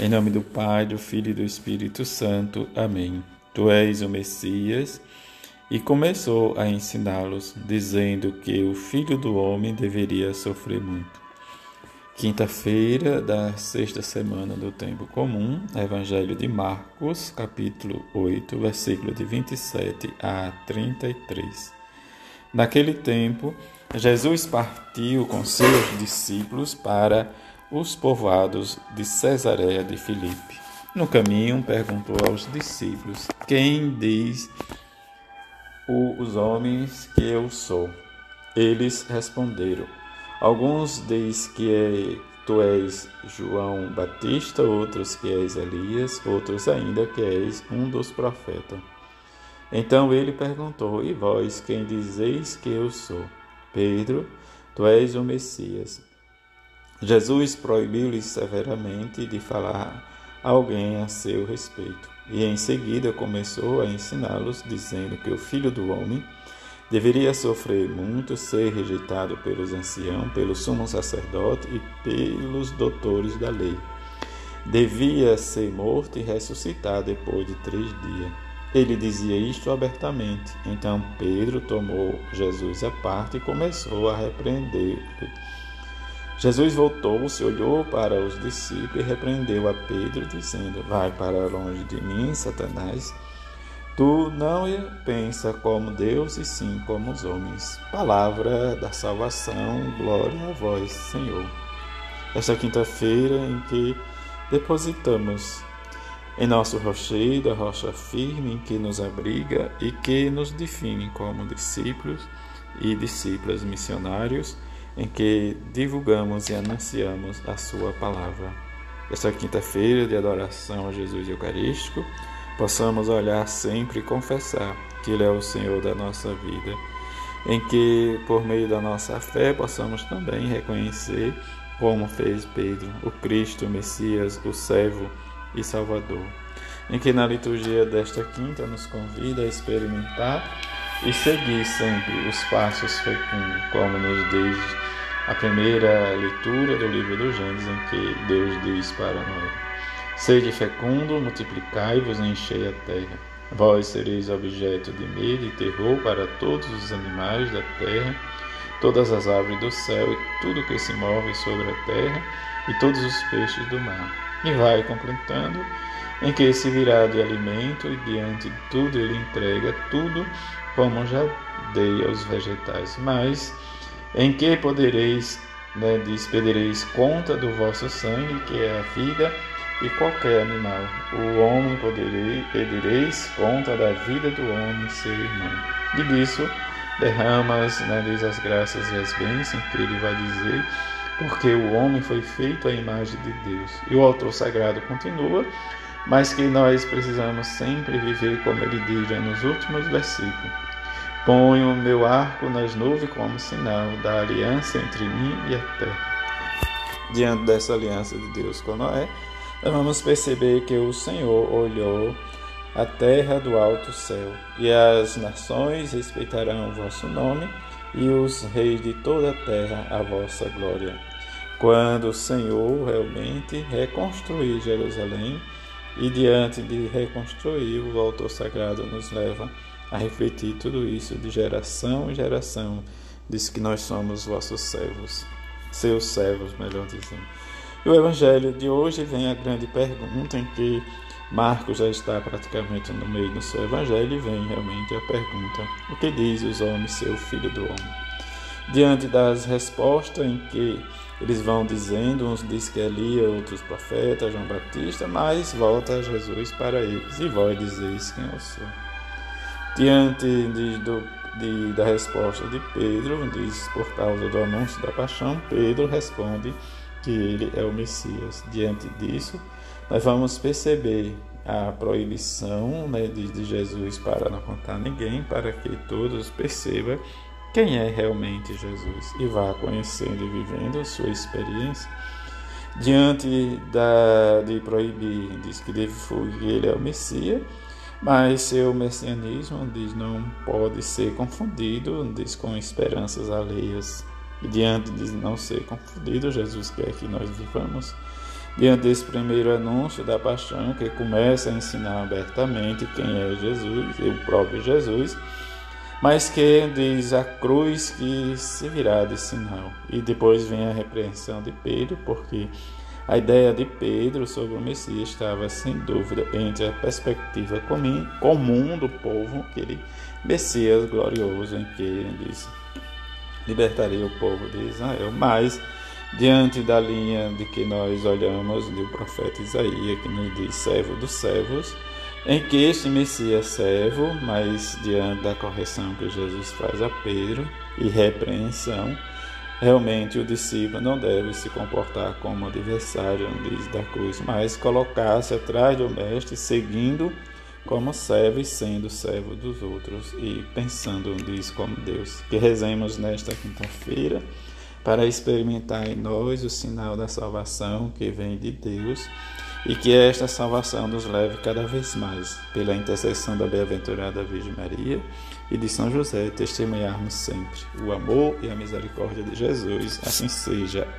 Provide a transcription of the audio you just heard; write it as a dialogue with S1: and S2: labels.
S1: Em nome do Pai, do Filho e do Espírito Santo. Amém. Tu és o Messias. E começou a ensiná-los, dizendo que o Filho do Homem deveria sofrer muito. Quinta-feira da sexta semana do tempo comum, Evangelho de Marcos, capítulo 8, versículo de 27 a 33. Naquele tempo, Jesus partiu com seus discípulos para os povoados de Cesareia de Filipe. No caminho, perguntou aos discípulos: Quem diz os homens que eu sou? Eles responderam: Alguns diz que é, tu és João Batista, outros que és Elias, outros ainda que és um dos profetas. Então ele perguntou: E vós, quem dizeis que eu sou? Pedro, tu és o Messias. Jesus proibiu-lhes severamente de falar a alguém a seu respeito, e em seguida começou a ensiná-los, dizendo que o filho do homem deveria sofrer muito, ser rejeitado pelos anciãos, pelo sumo sacerdote e pelos doutores da lei. Devia ser morto e ressuscitar depois de três dias. Ele dizia isto abertamente. Então Pedro tomou Jesus à parte e começou a repreender-lhe Jesus voltou-se, olhou para os discípulos e repreendeu a Pedro, dizendo: Vai para longe de mim, Satanás. Tu não pensa como Deus e sim como os homens. Palavra da salvação, glória a vós, Senhor. Esta quinta-feira em que depositamos em nosso rochedo a rocha firme que nos abriga e que nos define como discípulos e discípulas missionários em que divulgamos e anunciamos a Sua palavra. Esta quinta-feira de adoração a Jesus Eucarístico, possamos olhar sempre e confessar que Ele é o Senhor da nossa vida, em que, por meio da nossa fé, possamos também reconhecer, como fez Pedro, o Cristo, o Messias, o servo e Salvador, em que na liturgia desta quinta nos convida a experimentar e seguir sempre os passos fecundos, como nos diz a primeira leitura do livro do Gênesis, em que Deus diz para Noé: Sede fecundo, multiplicai-vos e enchei a terra. Vós sereis objeto de medo e terror para todos os animais da terra, todas as árvores do céu e tudo que se move sobre a terra, e todos os peixes do mar. E vai completando, em que se virá de alimento, e diante de tudo ele entrega tudo, como já dei aos vegetais. Mas em que podereis, né, diz, pedireis conta do vosso sangue, que é a vida, e qualquer animal. O homem poderei, pedireis conta da vida do homem, seu irmão. E disso derramas, né, diz as graças e as bênçãos, que ele vai dizer, porque o homem foi feito à imagem de Deus. E o autor sagrado continua, mas que nós precisamos sempre viver como ele diz nos últimos versículos Ponho o meu arco nas nuvens como sinal da aliança entre mim e a terra. Diante dessa aliança de Deus com Noé, nós vamos perceber que o Senhor olhou a terra do alto céu, e as nações respeitarão o vosso nome, e os reis de toda a terra a vossa glória. Quando o Senhor realmente reconstruir Jerusalém, e diante de reconstruir, o autor sagrado nos leva a refletir tudo isso de geração em geração. Diz que nós somos vossos servos, seus servos, melhor dizendo. E o Evangelho de hoje vem a grande pergunta em que Marcos já está praticamente no meio do seu Evangelho e vem realmente a pergunta: o que diz os homens, seu filho do homem? Diante das respostas em que eles vão dizendo, uns diz que é Elia, outros profetas, João Batista, mas volta Jesus para eles e vós dizeis quem eu sou. Diante de, do, de, da resposta de Pedro, diz por causa do anúncio da paixão, Pedro responde que ele é o Messias. Diante disso, nós vamos perceber a proibição né, de, de Jesus para não contar ninguém, para que todos percebam quem é realmente Jesus e vá conhecendo e vivendo sua experiência. Diante da, de proibir, diz que deve fugir, ele é o Messias mas seu messianismo diz não pode ser confundido diz com esperanças alheias. E diante de não ser confundido, Jesus quer que nós vivamos diante desse primeiro anúncio da paixão, que começa a ensinar abertamente quem é Jesus, e o próprio Jesus, mas que diz a cruz que servirá de sinal. E depois vem a repreensão de Pedro, porque a ideia de Pedro sobre o Messias estava, sem dúvida, entre a perspectiva comum do povo, aquele Messias glorioso em que ele libertaria o povo de Israel, mas diante da linha de que nós olhamos do profeta Isaías, que nos diz servo dos servos, em que este Messias servo, mas diante da correção que Jesus faz a Pedro e repreensão, realmente o discípulo não deve se comportar como adversário diz, da cruz, mas colocar-se atrás do mestre, seguindo como servo e sendo servo dos outros e pensando diz como Deus. Que rezemos nesta quinta-feira para experimentar em nós o sinal da salvação que vem de Deus e que esta salvação nos leve cada vez mais, pela intercessão da bem-aventurada Virgem Maria e de São José, testemunharmos sempre o amor e a misericórdia de Jesus. Assim seja. Amém.